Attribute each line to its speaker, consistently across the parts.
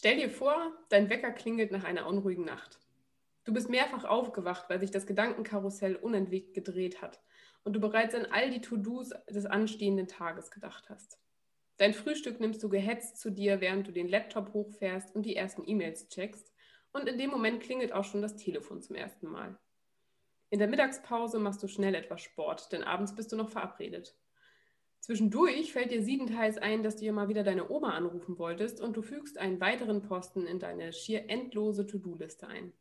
Speaker 1: Stell dir vor, dein Wecker klingelt nach einer unruhigen Nacht. Du bist mehrfach aufgewacht, weil sich das Gedankenkarussell unentwegt gedreht hat und du bereits an all die To-Dos des anstehenden Tages gedacht hast. Dein Frühstück nimmst du gehetzt zu dir, während du den Laptop hochfährst und die ersten E-Mails checkst. Und in dem Moment klingelt auch schon das Telefon zum ersten Mal. In der Mittagspause machst du schnell etwas Sport, denn abends bist du noch verabredet. Zwischendurch fällt dir siebenteils ein, dass du ja mal wieder deine Oma anrufen wolltest und du fügst einen weiteren Posten in deine schier endlose To-Do-Liste ein.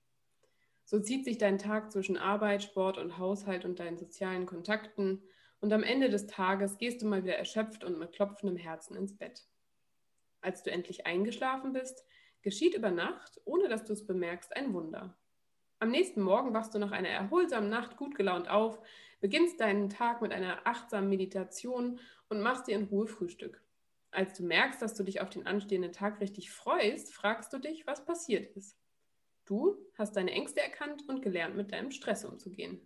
Speaker 1: So zieht sich dein Tag zwischen Arbeit, Sport und Haushalt und deinen sozialen Kontakten und am Ende des Tages gehst du mal wieder erschöpft und mit klopfendem Herzen ins Bett. Als du endlich eingeschlafen bist, geschieht über Nacht, ohne dass du es bemerkst, ein Wunder. Am nächsten Morgen wachst du nach einer erholsamen Nacht gut gelaunt auf, beginnst deinen Tag mit einer achtsamen Meditation und machst dir in Ruhe Frühstück. Als du merkst, dass du dich auf den anstehenden Tag richtig freust, fragst du dich, was passiert ist. Du hast deine Ängste erkannt und gelernt, mit deinem Stress umzugehen.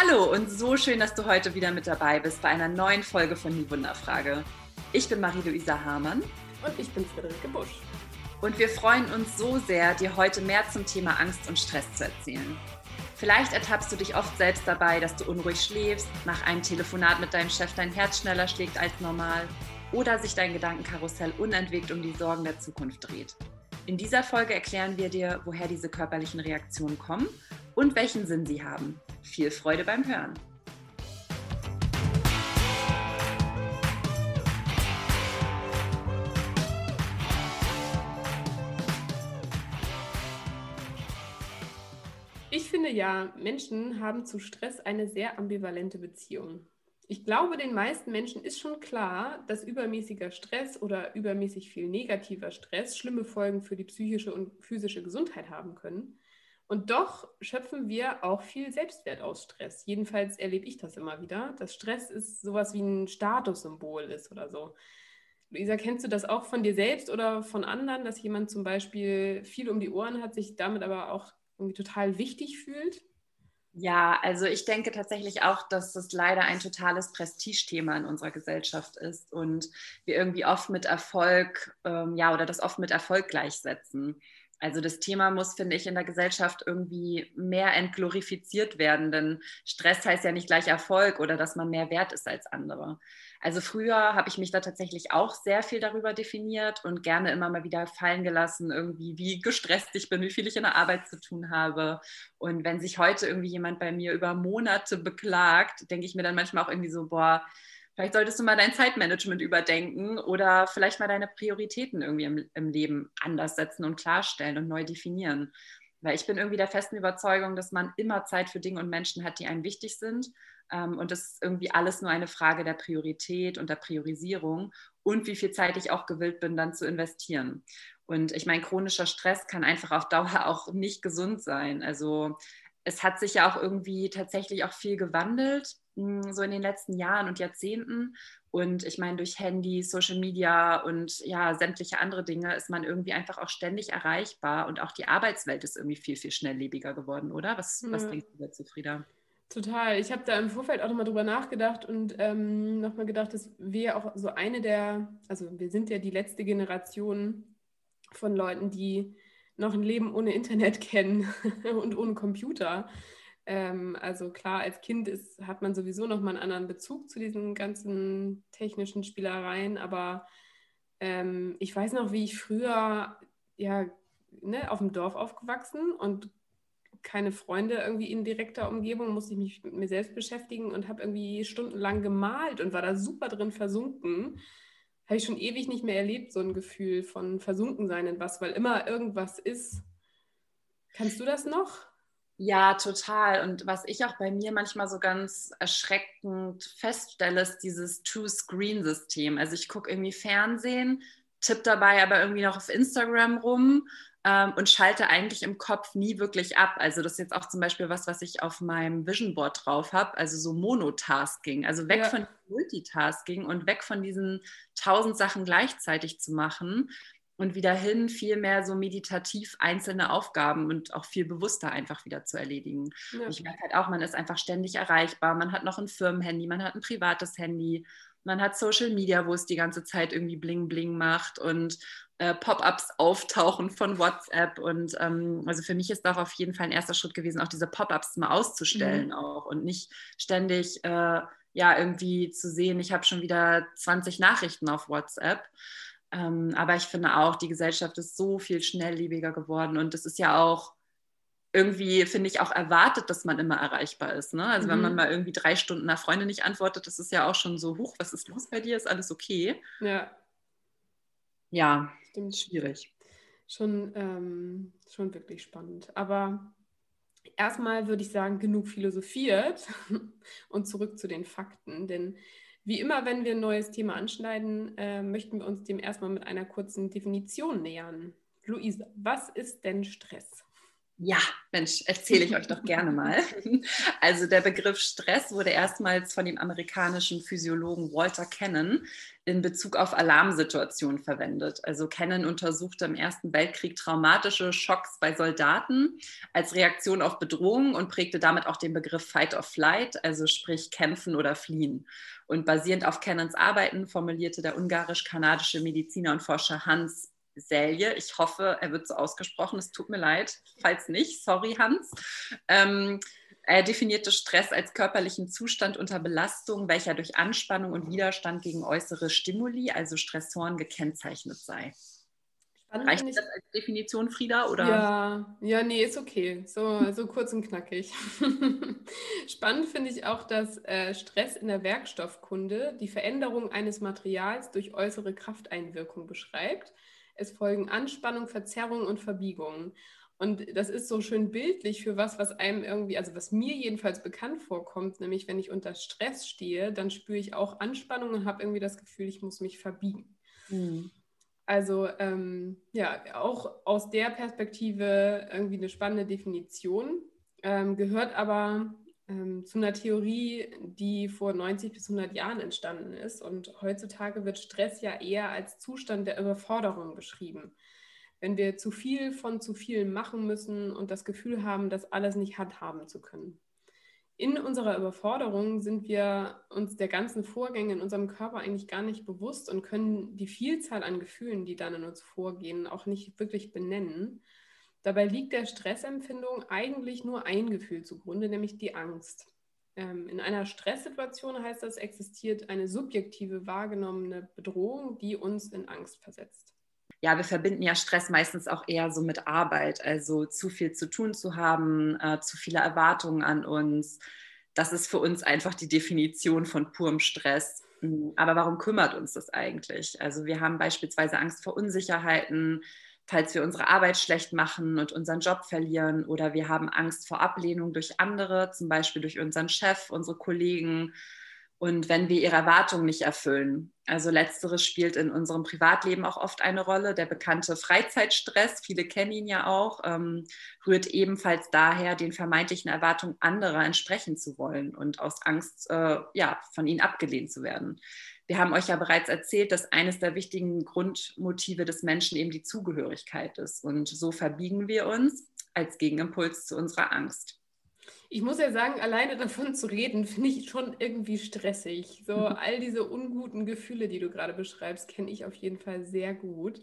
Speaker 2: Hallo und so schön, dass du heute wieder mit dabei bist bei einer neuen Folge von Die Wunderfrage. Ich bin Marie-Louisa Hamann.
Speaker 1: Und ich bin Friederike Busch.
Speaker 2: Und wir freuen uns so sehr, dir heute mehr zum Thema Angst und Stress zu erzählen. Vielleicht ertappst du dich oft selbst dabei, dass du unruhig schläfst, nach einem Telefonat mit deinem Chef dein Herz schneller schlägt als normal oder sich dein Gedankenkarussell unentwegt um die Sorgen der Zukunft dreht. In dieser Folge erklären wir dir, woher diese körperlichen Reaktionen kommen und welchen Sinn sie haben. Viel Freude beim Hören.
Speaker 1: Ich finde ja, Menschen haben zu Stress eine sehr ambivalente Beziehung. Ich glaube, den meisten Menschen ist schon klar, dass übermäßiger Stress oder übermäßig viel negativer Stress schlimme Folgen für die psychische und physische Gesundheit haben können. Und doch schöpfen wir auch viel Selbstwert aus Stress. Jedenfalls erlebe ich das immer wieder, dass Stress ist sowas wie ein Statussymbol ist oder so. Luisa, kennst du das auch von dir selbst oder von anderen, dass jemand zum Beispiel viel um die Ohren hat, sich damit aber auch irgendwie total wichtig fühlt?
Speaker 2: Ja, also ich denke tatsächlich auch, dass das leider ein totales Prestigethema in unserer Gesellschaft ist und wir irgendwie oft mit Erfolg, ähm, ja, oder das oft mit Erfolg gleichsetzen. Also das Thema muss, finde ich, in der Gesellschaft irgendwie mehr entglorifiziert werden, denn Stress heißt ja nicht gleich Erfolg oder dass man mehr wert ist als andere. Also früher habe ich mich da tatsächlich auch sehr viel darüber definiert und gerne immer mal wieder fallen gelassen, irgendwie wie gestresst ich bin, wie viel ich in der Arbeit zu tun habe. Und wenn sich heute irgendwie jemand bei mir über Monate beklagt, denke ich mir dann manchmal auch irgendwie so, boah, Vielleicht solltest du mal dein Zeitmanagement überdenken oder vielleicht mal deine Prioritäten irgendwie im, im Leben anders setzen und klarstellen und neu definieren. Weil ich bin irgendwie der festen Überzeugung, dass man immer Zeit für Dinge und Menschen hat, die einem wichtig sind. Ähm, und das ist irgendwie alles nur eine Frage der Priorität und der Priorisierung und wie viel Zeit ich auch gewillt bin, dann zu investieren. Und ich meine, chronischer Stress kann einfach auf Dauer auch nicht gesund sein. Also es hat sich ja auch irgendwie tatsächlich auch viel gewandelt so in den letzten Jahren und Jahrzehnten. Und ich meine, durch Handy, Social Media und ja, sämtliche andere Dinge ist man irgendwie einfach auch ständig erreichbar und auch die Arbeitswelt ist irgendwie viel, viel schnelllebiger geworden, oder? Was, ja. was denkst du dazu, Frieda?
Speaker 1: Total. Ich habe da im Vorfeld auch nochmal drüber nachgedacht und ähm, nochmal gedacht, dass wir auch so eine der, also wir sind ja die letzte Generation von Leuten, die noch ein Leben ohne Internet kennen und ohne Computer. Ähm, also klar, als Kind ist, hat man sowieso noch mal einen anderen Bezug zu diesen ganzen technischen Spielereien, aber ähm, ich weiß noch, wie ich früher ja ne, auf dem Dorf aufgewachsen und keine Freunde irgendwie in direkter Umgebung, musste ich mich mit mir selbst beschäftigen und habe irgendwie stundenlang gemalt und war da super drin versunken. Habe ich schon ewig nicht mehr erlebt, so ein Gefühl von Versunkensein in was, weil immer irgendwas ist. Kannst du das noch?
Speaker 2: Ja, total. Und was ich auch bei mir manchmal so ganz erschreckend feststelle, ist dieses Two-Screen-System. Also ich gucke irgendwie Fernsehen, tippe dabei aber irgendwie noch auf Instagram rum ähm, und schalte eigentlich im Kopf nie wirklich ab. Also das ist jetzt auch zum Beispiel was, was ich auf meinem Vision Board drauf habe, also so Monotasking, also weg ja. von Multitasking und weg von diesen tausend Sachen gleichzeitig zu machen und wieder hin, viel mehr so meditativ einzelne Aufgaben und auch viel bewusster einfach wieder zu erledigen. Ja. Ich merke halt auch, man ist einfach ständig erreichbar. Man hat noch ein Firmenhandy, man hat ein privates Handy, man hat Social Media, wo es die ganze Zeit irgendwie bling bling macht und äh, Pop-ups auftauchen von WhatsApp. Und ähm, also für mich ist auch auf jeden Fall ein erster Schritt gewesen, auch diese Pop-ups mal auszustellen mhm. auch und nicht ständig äh, ja irgendwie zu sehen, ich habe schon wieder 20 Nachrichten auf WhatsApp. Ähm, aber ich finde auch, die Gesellschaft ist so viel schnelllebiger geworden und es ist ja auch irgendwie, finde ich, auch erwartet, dass man immer erreichbar ist. Ne? Also mhm. wenn man mhm. mal irgendwie drei Stunden einer Freundin nicht antwortet, das ist ja auch schon so, hoch, was ist los bei dir? Ist alles okay?
Speaker 1: Ja.
Speaker 2: Ja, Stimmt. schwierig.
Speaker 1: Schon, ähm, schon wirklich spannend. Aber erstmal würde ich sagen, genug philosophiert und zurück zu den Fakten. Denn wie immer, wenn wir ein neues Thema anschneiden, äh, möchten wir uns dem erstmal mit einer kurzen Definition nähern. Luise, was ist denn Stress?
Speaker 2: Ja, Mensch, erzähle ich euch doch gerne mal. Also der Begriff Stress wurde erstmals von dem amerikanischen Physiologen Walter Cannon in Bezug auf Alarmsituationen verwendet. Also Cannon untersuchte im Ersten Weltkrieg traumatische Schocks bei Soldaten als Reaktion auf Bedrohungen und prägte damit auch den Begriff Fight or Flight, also sprich kämpfen oder fliehen. Und basierend auf Cannons Arbeiten formulierte der ungarisch-kanadische Mediziner und Forscher Hans Selje. Ich hoffe, er wird so ausgesprochen. Es tut mir leid, falls nicht. Sorry, Hans. Ähm, er definierte Stress als körperlichen Zustand unter Belastung, welcher durch Anspannung und Widerstand gegen äußere Stimuli, also Stressoren, gekennzeichnet sei. Spannend Reicht das als Definition, Frieda? Oder?
Speaker 1: Ja, ja, nee, ist okay. So, so kurz und knackig. Spannend finde ich auch, dass äh, Stress in der Werkstoffkunde die Veränderung eines Materials durch äußere Krafteinwirkung beschreibt es folgen Anspannung, Verzerrung und Verbiegung. Und das ist so schön bildlich für was, was einem irgendwie, also was mir jedenfalls bekannt vorkommt, nämlich wenn ich unter Stress stehe, dann spüre ich auch Anspannung und habe irgendwie das Gefühl, ich muss mich verbiegen. Mhm. Also ähm, ja, auch aus der Perspektive irgendwie eine spannende Definition, ähm, gehört aber ähm, zu einer Theorie, die vor 90 bis 100 Jahren entstanden ist. Und heutzutage wird Stress ja eher als Zustand der Überforderung beschrieben. Wenn wir zu viel von zu viel machen müssen und das Gefühl haben, das alles nicht handhaben zu können. In unserer Überforderung sind wir uns der ganzen Vorgänge in unserem Körper eigentlich gar nicht bewusst und können die Vielzahl an Gefühlen, die dann in uns vorgehen, auch nicht wirklich benennen. Dabei liegt der Stressempfindung eigentlich nur ein Gefühl zugrunde, nämlich die Angst. Ähm, in einer Stresssituation heißt das, existiert eine subjektive wahrgenommene Bedrohung, die uns in Angst versetzt.
Speaker 2: Ja, wir verbinden ja Stress meistens auch eher so mit Arbeit, also zu viel zu tun zu haben, äh, zu viele Erwartungen an uns. Das ist für uns einfach die Definition von purem Stress. Aber warum kümmert uns das eigentlich? Also wir haben beispielsweise Angst vor Unsicherheiten, falls wir unsere Arbeit schlecht machen und unseren Job verlieren oder wir haben Angst vor Ablehnung durch andere, zum Beispiel durch unseren Chef, unsere Kollegen und wenn wir ihre Erwartungen nicht erfüllen. Also letzteres spielt in unserem Privatleben auch oft eine Rolle. Der bekannte Freizeitstress, viele kennen ihn ja auch, ähm, rührt ebenfalls daher, den vermeintlichen Erwartungen anderer entsprechen zu wollen und aus Angst, äh, ja, von ihnen abgelehnt zu werden. Wir haben euch ja bereits erzählt, dass eines der wichtigen Grundmotive des Menschen eben die Zugehörigkeit ist. Und so verbiegen wir uns als Gegenimpuls zu unserer Angst.
Speaker 1: Ich muss ja sagen, alleine davon zu reden, finde ich schon irgendwie stressig. So all diese unguten Gefühle, die du gerade beschreibst, kenne ich auf jeden Fall sehr gut.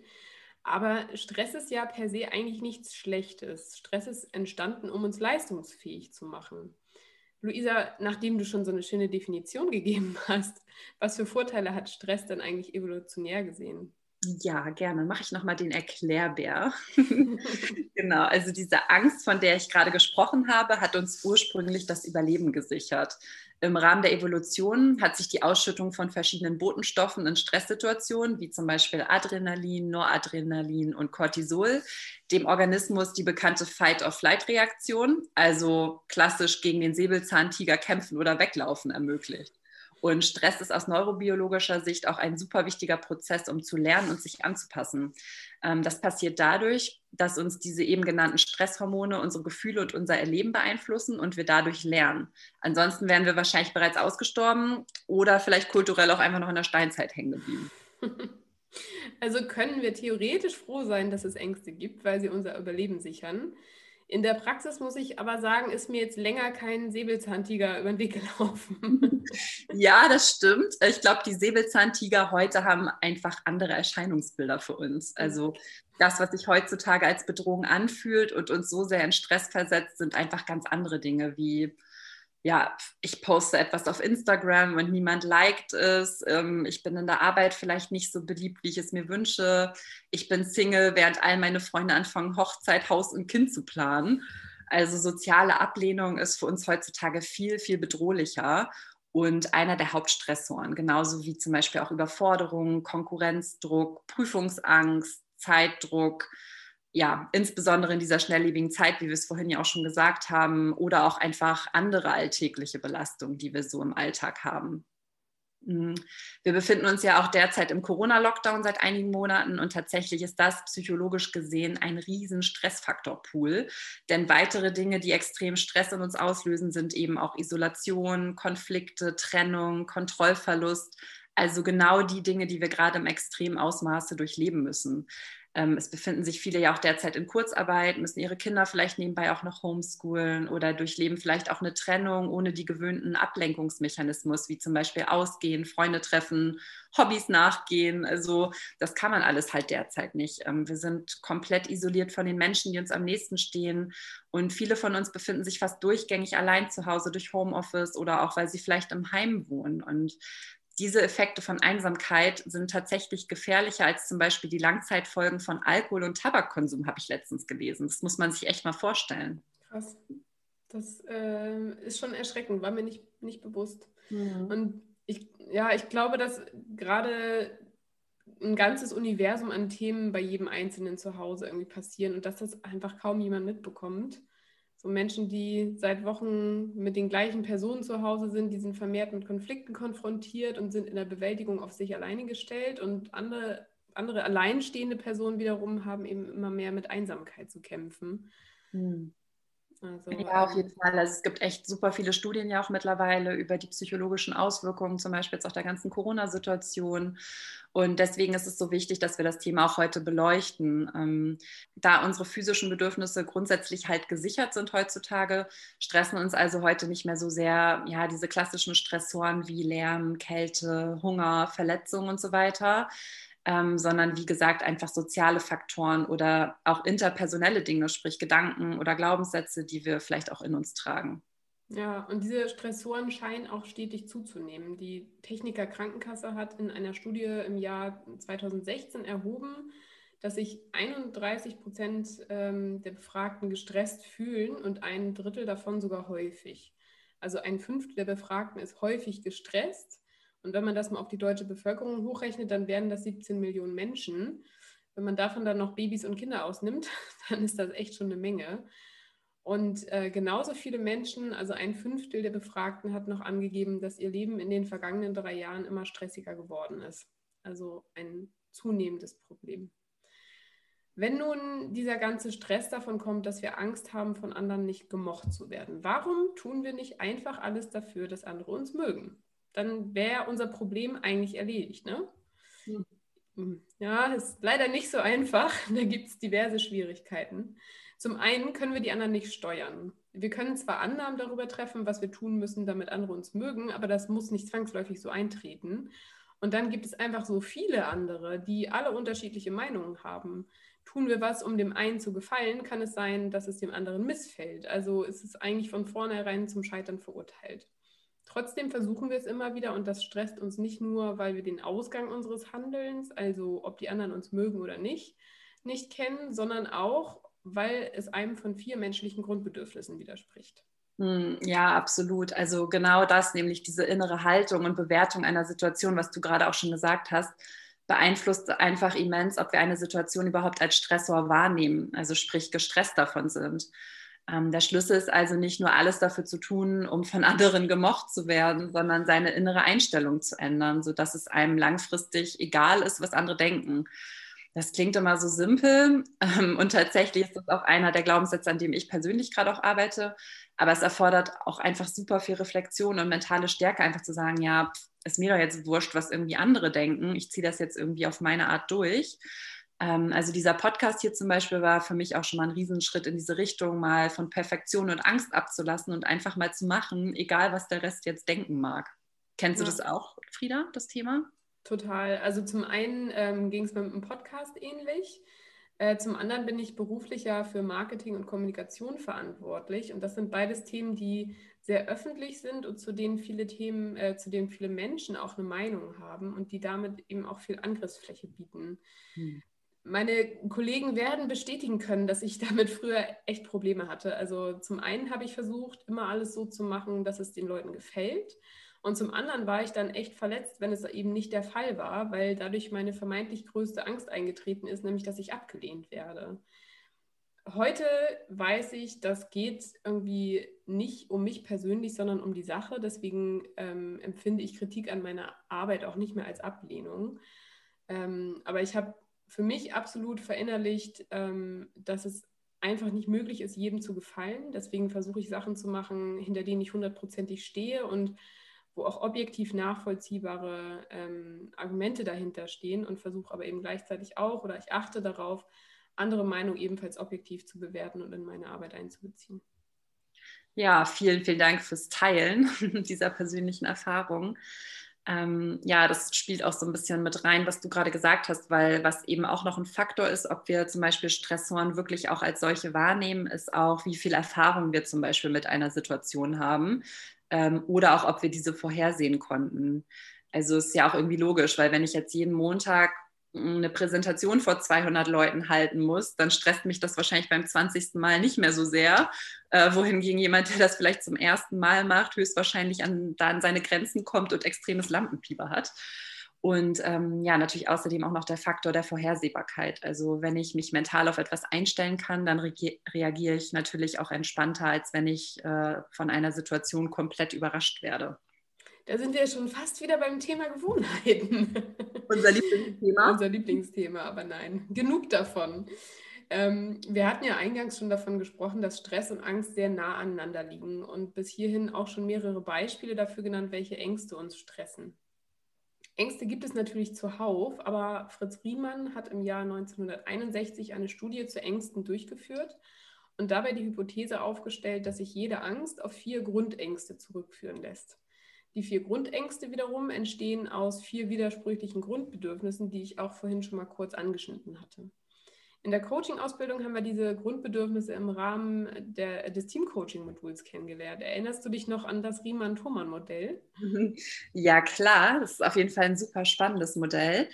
Speaker 1: Aber Stress ist ja per se eigentlich nichts Schlechtes. Stress ist entstanden, um uns leistungsfähig zu machen. Luisa, nachdem du schon so eine schöne Definition gegeben hast, was für Vorteile hat Stress denn eigentlich evolutionär gesehen?
Speaker 2: Ja, gerne. Mache ich nochmal den Erklärbär. genau, also diese Angst, von der ich gerade gesprochen habe, hat uns ursprünglich das Überleben gesichert. Im Rahmen der Evolution hat sich die Ausschüttung von verschiedenen Botenstoffen in Stresssituationen, wie zum Beispiel Adrenalin, Noradrenalin und Cortisol, dem Organismus die bekannte Fight-or-Flight-Reaktion, also klassisch gegen den Säbelzahntiger kämpfen oder weglaufen, ermöglicht. Und Stress ist aus neurobiologischer Sicht auch ein super wichtiger Prozess, um zu lernen und sich anzupassen. Ähm, das passiert dadurch, dass uns diese eben genannten Stresshormone unsere Gefühle und unser Erleben beeinflussen und wir dadurch lernen. Ansonsten wären wir wahrscheinlich bereits ausgestorben oder vielleicht kulturell auch einfach noch in der Steinzeit hängen geblieben.
Speaker 1: Also können wir theoretisch froh sein, dass es Ängste gibt, weil sie unser Überleben sichern. In der Praxis muss ich aber sagen, ist mir jetzt länger kein Säbelzahntiger über den Weg gelaufen.
Speaker 2: Ja, das stimmt. Ich glaube, die Säbelzahntiger heute haben einfach andere Erscheinungsbilder für uns. Also das, was sich heutzutage als Bedrohung anfühlt und uns so sehr in Stress versetzt, sind einfach ganz andere Dinge wie ja, ich poste etwas auf Instagram und niemand liked es. Ähm, ich bin in der Arbeit vielleicht nicht so beliebt, wie ich es mir wünsche. Ich bin Single, während all meine Freunde anfangen, Hochzeit, Haus und Kind zu planen. Also soziale Ablehnung ist für uns heutzutage viel, viel bedrohlicher und einer der Hauptstressoren, genauso wie zum Beispiel auch Überforderung, Konkurrenzdruck, Prüfungsangst, Zeitdruck ja, insbesondere in dieser schnelllebigen Zeit, wie wir es vorhin ja auch schon gesagt haben, oder auch einfach andere alltägliche Belastungen, die wir so im Alltag haben. Mhm. Wir befinden uns ja auch derzeit im Corona-Lockdown seit einigen Monaten und tatsächlich ist das psychologisch gesehen ein riesen Stressfaktorpool. Denn weitere Dinge, die extrem Stress in uns auslösen, sind eben auch Isolation, Konflikte, Trennung, Kontrollverlust. Also genau die Dinge, die wir gerade im extremen Ausmaße durchleben müssen. Ähm, es befinden sich viele ja auch derzeit in Kurzarbeit, müssen ihre Kinder vielleicht nebenbei auch noch homeschoolen oder durchleben vielleicht auch eine Trennung ohne die gewöhnten Ablenkungsmechanismus, wie zum Beispiel Ausgehen, Freunde treffen, Hobbys nachgehen. Also das kann man alles halt derzeit nicht. Ähm, wir sind komplett isoliert von den Menschen, die uns am nächsten stehen. Und viele von uns befinden sich fast durchgängig allein zu Hause durch Homeoffice oder auch, weil sie vielleicht im Heim wohnen. Und diese Effekte von Einsamkeit sind tatsächlich gefährlicher als zum Beispiel die Langzeitfolgen von Alkohol- und Tabakkonsum, habe ich letztens gelesen. Das muss man sich echt mal vorstellen.
Speaker 1: Krass. Das äh, ist schon erschreckend, war mir nicht, nicht bewusst. Mhm. Und ich, ja, ich glaube, dass gerade ein ganzes Universum an Themen bei jedem Einzelnen zu Hause irgendwie passieren und dass das einfach kaum jemand mitbekommt so Menschen, die seit Wochen mit den gleichen Personen zu Hause sind, die sind vermehrt mit Konflikten konfrontiert und sind in der Bewältigung auf sich alleine gestellt. Und andere, andere alleinstehende Personen wiederum haben eben immer mehr mit Einsamkeit zu kämpfen. Hm.
Speaker 2: Also, ja, auf jeden Fall. Also es gibt echt super viele Studien ja auch mittlerweile über die psychologischen Auswirkungen, zum Beispiel jetzt auch der ganzen Corona-Situation. Und deswegen ist es so wichtig, dass wir das Thema auch heute beleuchten. Ähm, da unsere physischen Bedürfnisse grundsätzlich halt gesichert sind heutzutage, stressen uns also heute nicht mehr so sehr ja, diese klassischen Stressoren wie Lärm, Kälte, Hunger, Verletzungen und so weiter ähm, sondern wie gesagt einfach soziale Faktoren oder auch interpersonelle Dinge, sprich Gedanken oder Glaubenssätze, die wir vielleicht auch in uns tragen.
Speaker 1: Ja, und diese Stressoren scheinen auch stetig zuzunehmen. Die Techniker Krankenkasse hat in einer Studie im Jahr 2016 erhoben, dass sich 31 Prozent ähm, der Befragten gestresst fühlen und ein Drittel davon sogar häufig. Also ein Fünftel der Befragten ist häufig gestresst und wenn man das mal auf die deutsche Bevölkerung hochrechnet, dann wären das 17 Millionen Menschen. Wenn man davon dann noch Babys und Kinder ausnimmt, dann ist das echt schon eine Menge. Und äh, genauso viele Menschen, also ein Fünftel der Befragten, hat noch angegeben, dass ihr Leben in den vergangenen drei Jahren immer stressiger geworden ist. Also ein zunehmendes Problem. Wenn nun dieser ganze Stress davon kommt, dass wir Angst haben, von anderen nicht gemocht zu werden, warum tun wir nicht einfach alles dafür, dass andere uns mögen? Dann wäre unser Problem eigentlich erledigt. Ne? Hm. Ja, ist leider nicht so einfach. Da gibt es diverse Schwierigkeiten. Zum einen können wir die anderen nicht steuern. Wir können zwar Annahmen darüber treffen, was wir tun müssen, damit andere uns mögen, aber das muss nicht zwangsläufig so eintreten. Und dann gibt es einfach so viele andere, die alle unterschiedliche Meinungen haben. Tun wir was, um dem einen zu gefallen, kann es sein, dass es dem anderen missfällt. Also ist es eigentlich von vornherein zum Scheitern verurteilt. Trotzdem versuchen wir es immer wieder und das stresst uns nicht nur, weil wir den Ausgang unseres Handelns, also ob die anderen uns mögen oder nicht, nicht kennen, sondern auch, weil es einem von vier menschlichen Grundbedürfnissen widerspricht.
Speaker 2: Hm, ja, absolut. Also genau das, nämlich diese innere Haltung und Bewertung einer Situation, was du gerade auch schon gesagt hast, beeinflusst einfach immens, ob wir eine Situation überhaupt als Stressor wahrnehmen, also sprich gestresst davon sind. Ähm, der Schlüssel ist also nicht nur alles dafür zu tun, um von anderen gemocht zu werden, sondern seine innere Einstellung zu ändern, sodass es einem langfristig egal ist, was andere denken. Das klingt immer so simpel ähm, und tatsächlich ist das auch einer der Glaubenssätze, an dem ich persönlich gerade auch arbeite. Aber es erfordert auch einfach super viel Reflexion und mentale Stärke, einfach zu sagen, ja, ist mir doch jetzt wurscht, was irgendwie andere denken. Ich ziehe das jetzt irgendwie auf meine Art durch. Ähm, also dieser Podcast hier zum Beispiel war für mich auch schon mal ein Riesenschritt in diese Richtung, mal von Perfektion und Angst abzulassen und einfach mal zu machen, egal was der Rest jetzt denken mag. Kennst ja. du das auch, Frieda, das Thema?
Speaker 1: Total. Also zum einen ähm, ging es mir mit dem Podcast ähnlich. Äh, zum anderen bin ich beruflich ja für Marketing und Kommunikation verantwortlich. Und das sind beides Themen, die sehr öffentlich sind und zu denen viele Themen, äh, zu denen viele Menschen auch eine Meinung haben und die damit eben auch viel Angriffsfläche bieten. Hm meine Kollegen werden bestätigen können, dass ich damit früher echt Probleme hatte. Also zum einen habe ich versucht, immer alles so zu machen, dass es den Leuten gefällt. Und zum anderen war ich dann echt verletzt, wenn es eben nicht der Fall war, weil dadurch meine vermeintlich größte Angst eingetreten ist, nämlich dass ich abgelehnt werde. Heute weiß ich, das geht irgendwie nicht um mich persönlich, sondern um die Sache. Deswegen ähm, empfinde ich Kritik an meiner Arbeit auch nicht mehr als Ablehnung. Ähm, aber ich habe für mich absolut verinnerlicht, ähm, dass es einfach nicht möglich ist, jedem zu gefallen. Deswegen versuche ich Sachen zu machen, hinter denen ich hundertprozentig stehe und wo auch objektiv nachvollziehbare ähm, Argumente dahinter stehen und versuche aber eben gleichzeitig auch oder ich achte darauf, andere Meinungen ebenfalls objektiv zu bewerten und in meine Arbeit einzubeziehen.
Speaker 2: Ja, vielen, vielen Dank fürs Teilen dieser persönlichen Erfahrung ähm, ja, das spielt auch so ein bisschen mit rein, was du gerade gesagt hast, weil was eben auch noch ein Faktor ist, ob wir zum Beispiel Stressoren wirklich auch als solche wahrnehmen, ist auch, wie viel Erfahrung wir zum Beispiel mit einer Situation haben ähm, oder auch, ob wir diese vorhersehen konnten. Also ist ja auch irgendwie logisch, weil wenn ich jetzt jeden Montag eine Präsentation vor 200 Leuten halten muss, dann stresst mich das wahrscheinlich beim 20. Mal nicht mehr so sehr. Äh, wohingegen jemand, der das vielleicht zum ersten Mal macht, höchstwahrscheinlich an, an seine Grenzen kommt und extremes Lampenfieber hat. Und ähm, ja, natürlich außerdem auch noch der Faktor der Vorhersehbarkeit. Also wenn ich mich mental auf etwas einstellen kann, dann re reagiere ich natürlich auch entspannter, als wenn ich äh, von einer Situation komplett überrascht werde.
Speaker 1: Da sind wir schon fast wieder beim Thema Gewohnheiten.
Speaker 2: Unser Lieblingsthema.
Speaker 1: Unser Lieblingsthema, aber nein, genug davon. Ähm, wir hatten ja eingangs schon davon gesprochen, dass Stress und Angst sehr nah aneinander liegen und bis hierhin auch schon mehrere Beispiele dafür genannt, welche Ängste uns stressen. Ängste gibt es natürlich zuhauf, aber Fritz Riemann hat im Jahr 1961 eine Studie zu Ängsten durchgeführt und dabei die Hypothese aufgestellt, dass sich jede Angst auf vier Grundängste zurückführen lässt. Die vier Grundängste wiederum entstehen aus vier widersprüchlichen Grundbedürfnissen, die ich auch vorhin schon mal kurz angeschnitten hatte. In der Coaching-Ausbildung haben wir diese Grundbedürfnisse im Rahmen der, des Team-Coaching-Moduls kennengelernt. Erinnerst du dich noch an das Riemann-Thomann-Modell?
Speaker 2: Ja, klar. Das ist auf jeden Fall ein super spannendes Modell.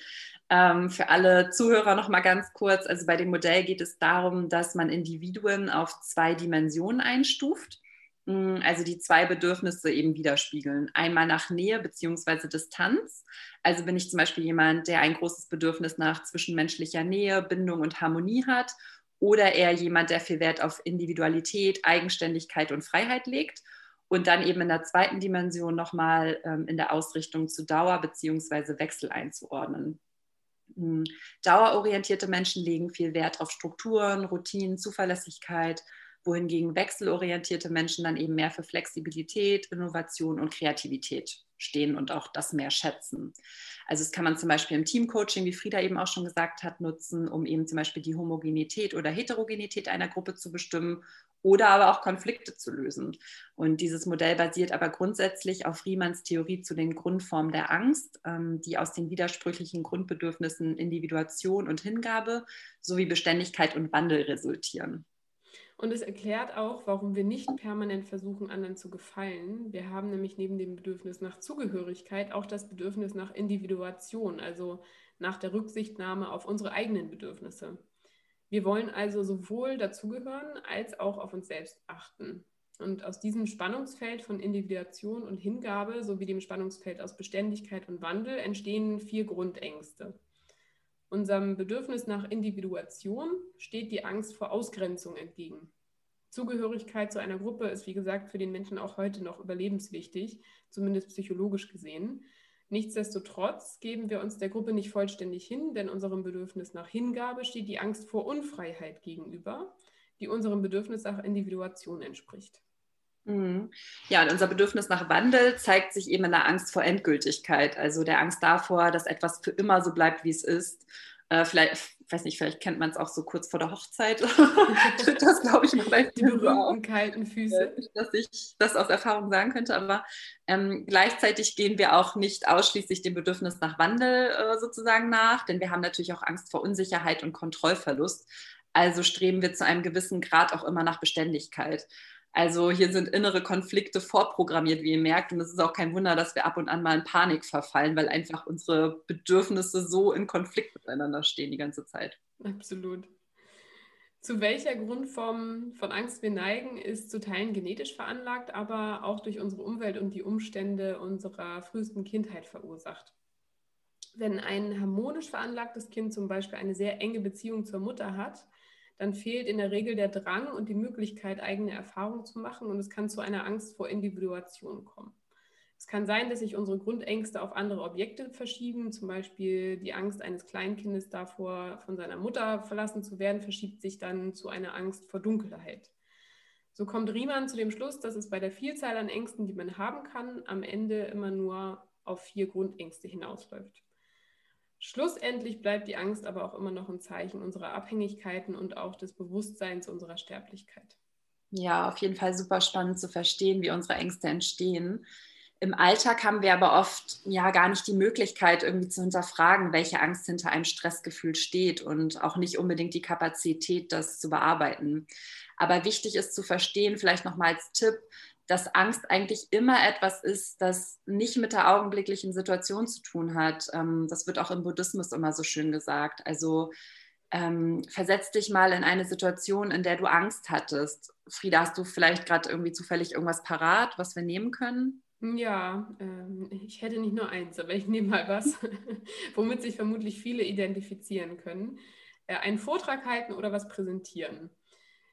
Speaker 2: Ähm, für alle Zuhörer noch mal ganz kurz. Also bei dem Modell geht es darum, dass man Individuen auf zwei Dimensionen einstuft. Also die zwei Bedürfnisse eben widerspiegeln. Einmal nach Nähe bzw. Distanz. Also bin ich zum Beispiel jemand, der ein großes Bedürfnis nach zwischenmenschlicher Nähe, Bindung und Harmonie hat. Oder eher jemand, der viel Wert auf Individualität, Eigenständigkeit und Freiheit legt. Und dann eben in der zweiten Dimension nochmal ähm, in der Ausrichtung zu Dauer bzw. Wechsel einzuordnen. Hm, dauerorientierte Menschen legen viel Wert auf Strukturen, Routinen, Zuverlässigkeit wohingegen wechselorientierte Menschen dann eben mehr für Flexibilität, Innovation und Kreativität stehen und auch das mehr schätzen. Also das kann man zum Beispiel im Teamcoaching, wie Frieda eben auch schon gesagt hat, nutzen, um eben zum Beispiel die Homogenität oder Heterogenität einer Gruppe zu bestimmen oder aber auch Konflikte zu lösen. Und dieses Modell basiert aber grundsätzlich auf Riemanns Theorie zu den Grundformen der Angst, ähm, die aus den widersprüchlichen Grundbedürfnissen Individuation und Hingabe sowie Beständigkeit und Wandel resultieren.
Speaker 1: Und es erklärt auch, warum wir nicht permanent versuchen, anderen zu gefallen. Wir haben nämlich neben dem Bedürfnis nach Zugehörigkeit auch das Bedürfnis nach Individuation, also nach der Rücksichtnahme auf unsere eigenen Bedürfnisse. Wir wollen also sowohl dazugehören als auch auf uns selbst achten. Und aus diesem Spannungsfeld von Individuation und Hingabe sowie dem Spannungsfeld aus Beständigkeit und Wandel entstehen vier Grundängste. Unserem Bedürfnis nach Individuation steht die Angst vor Ausgrenzung entgegen. Zugehörigkeit zu einer Gruppe ist, wie gesagt, für den Menschen auch heute noch überlebenswichtig, zumindest psychologisch gesehen. Nichtsdestotrotz geben wir uns der Gruppe nicht vollständig hin, denn unserem Bedürfnis nach Hingabe steht die Angst vor Unfreiheit gegenüber, die unserem Bedürfnis nach Individuation entspricht.
Speaker 2: Mhm. Ja, und unser Bedürfnis nach Wandel zeigt sich eben in der Angst vor Endgültigkeit, also der Angst davor, dass etwas für immer so bleibt, wie es ist. Äh, vielleicht, weiß nicht, vielleicht kennt man es auch so kurz vor der Hochzeit. das glaube ich bei
Speaker 1: die berühmten kalten Füße.
Speaker 2: Dass ich das aus Erfahrung sagen könnte, aber ähm, gleichzeitig gehen wir auch nicht ausschließlich dem Bedürfnis nach Wandel äh, sozusagen nach, denn wir haben natürlich auch Angst vor Unsicherheit und Kontrollverlust. Also streben wir zu einem gewissen Grad auch immer nach Beständigkeit. Also hier sind innere Konflikte vorprogrammiert, wie ihr merkt. Und es ist auch kein Wunder, dass wir ab und an mal in Panik verfallen, weil einfach unsere Bedürfnisse so in Konflikt miteinander stehen die ganze Zeit.
Speaker 1: Absolut. Zu welcher Grundform von Angst wir neigen, ist zu Teilen genetisch veranlagt, aber auch durch unsere Umwelt und die Umstände unserer frühesten Kindheit verursacht. Wenn ein harmonisch veranlagtes Kind zum Beispiel eine sehr enge Beziehung zur Mutter hat, dann fehlt in der Regel der Drang und die Möglichkeit, eigene Erfahrungen zu machen und es kann zu einer Angst vor Individuation kommen. Es kann sein, dass sich unsere Grundängste auf andere Objekte verschieben, zum Beispiel die Angst eines Kleinkindes davor, von seiner Mutter verlassen zu werden, verschiebt sich dann zu einer Angst vor Dunkelheit. So kommt Riemann zu dem Schluss, dass es bei der Vielzahl an Ängsten, die man haben kann, am Ende immer nur auf vier Grundängste hinausläuft. Schlussendlich bleibt die Angst aber auch immer noch ein Zeichen unserer Abhängigkeiten und auch des Bewusstseins unserer Sterblichkeit.
Speaker 2: Ja, auf jeden Fall super spannend zu verstehen, wie unsere Ängste entstehen. Im Alltag haben wir aber oft ja gar nicht die Möglichkeit, irgendwie zu hinterfragen, welche Angst hinter einem Stressgefühl steht und auch nicht unbedingt die Kapazität, das zu bearbeiten. Aber wichtig ist zu verstehen, vielleicht nochmal als Tipp, dass Angst eigentlich immer etwas ist, das nicht mit der augenblicklichen Situation zu tun hat. Ähm, das wird auch im Buddhismus immer so schön gesagt. Also ähm, versetz dich mal in eine Situation, in der du Angst hattest. Frieda, hast du vielleicht gerade irgendwie zufällig irgendwas parat, was wir nehmen können?
Speaker 1: Ja, ähm, ich hätte nicht nur eins, aber ich nehme mal was, womit sich vermutlich viele identifizieren können. Äh, einen Vortrag halten oder was präsentieren.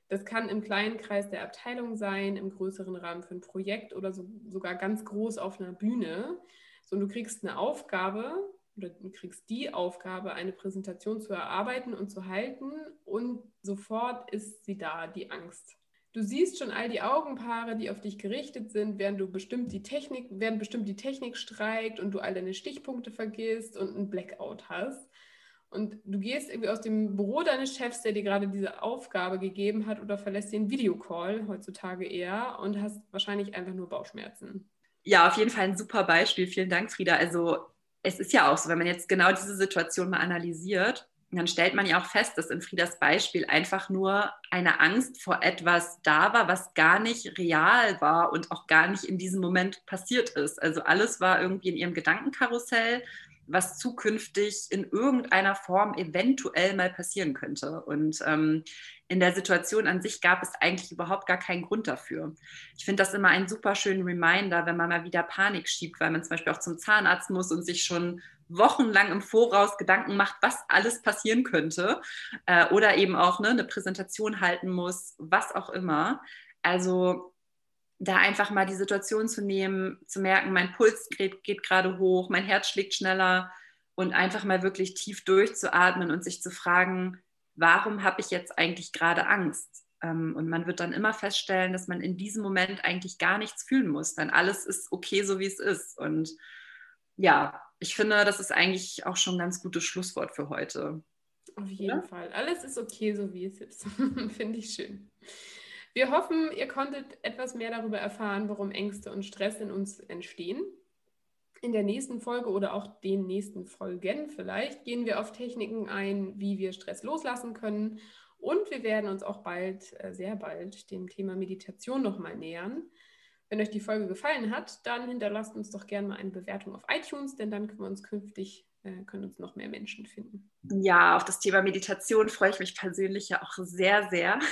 Speaker 1: Das kann im kleinen Kreis der Abteilung sein, im größeren Rahmen für ein Projekt oder so, sogar ganz groß auf einer Bühne. So, und du kriegst eine Aufgabe oder du kriegst die Aufgabe, eine Präsentation zu erarbeiten und zu halten und sofort ist sie da, die Angst. Du siehst schon all die Augenpaare, die auf dich gerichtet sind, während du bestimmt die Technik, während bestimmt die Technik streikt und du all deine Stichpunkte vergisst und einen Blackout hast. Und du gehst irgendwie aus dem Büro deines Chefs, der dir gerade diese Aufgabe gegeben hat, oder verlässt den Videocall heutzutage eher und hast wahrscheinlich einfach nur Bauchschmerzen.
Speaker 2: Ja, auf jeden Fall ein super Beispiel. Vielen Dank, Frieda. Also es ist ja auch so, wenn man jetzt genau diese Situation mal analysiert, dann stellt man ja auch fest, dass in Friedas Beispiel einfach nur eine Angst vor etwas da war, was gar nicht real war und auch gar nicht in diesem Moment passiert ist. Also alles war irgendwie in ihrem Gedankenkarussell was zukünftig in irgendeiner Form eventuell mal passieren könnte. Und ähm, in der Situation an sich gab es eigentlich überhaupt gar keinen Grund dafür. Ich finde das immer einen super schönen Reminder, wenn man mal wieder Panik schiebt, weil man zum Beispiel auch zum Zahnarzt muss und sich schon wochenlang im Voraus Gedanken macht, was alles passieren könnte äh, oder eben auch ne, eine Präsentation halten muss, was auch immer. Also da einfach mal die Situation zu nehmen, zu merken, mein Puls geht, geht gerade hoch, mein Herz schlägt schneller und einfach mal wirklich tief durchzuatmen und sich zu fragen, warum habe ich jetzt eigentlich gerade Angst? Ähm, und man wird dann immer feststellen, dass man in diesem Moment eigentlich gar nichts fühlen muss, denn alles ist okay, so wie es ist. Und ja, ich finde, das ist eigentlich auch schon ein ganz gutes Schlusswort für heute.
Speaker 1: Auf jeden ja? Fall. Alles ist okay, so wie es ist. finde ich schön. Wir hoffen, ihr konntet etwas mehr darüber erfahren, warum Ängste und Stress in uns entstehen. In der nächsten Folge oder auch den nächsten Folgen vielleicht gehen wir auf Techniken ein, wie wir Stress loslassen können. Und wir werden uns auch bald, äh, sehr bald, dem Thema Meditation nochmal nähern. Wenn euch die Folge gefallen hat, dann hinterlasst uns doch gerne mal eine Bewertung auf iTunes, denn dann können wir uns künftig können uns noch mehr Menschen finden.
Speaker 2: Ja, auf das Thema Meditation freue ich mich persönlich ja auch sehr, sehr.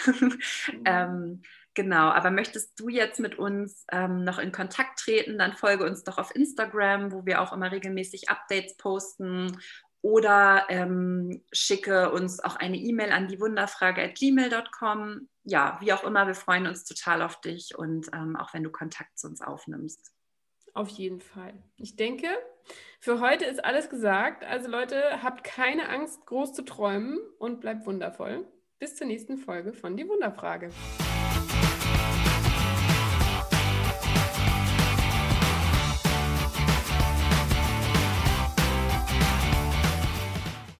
Speaker 2: Mhm. ähm, genau, aber möchtest du jetzt mit uns ähm, noch in Kontakt treten, dann folge uns doch auf Instagram, wo wir auch immer regelmäßig Updates posten oder ähm, schicke uns auch eine E-Mail an die Wunderfrage at gmail.com. Ja, wie auch immer, wir freuen uns total auf dich und ähm, auch wenn du Kontakt zu uns aufnimmst.
Speaker 1: Auf jeden Fall. Ich denke, für heute ist alles gesagt. Also Leute, habt keine Angst, groß zu träumen und bleibt wundervoll. Bis zur nächsten Folge von Die Wunderfrage.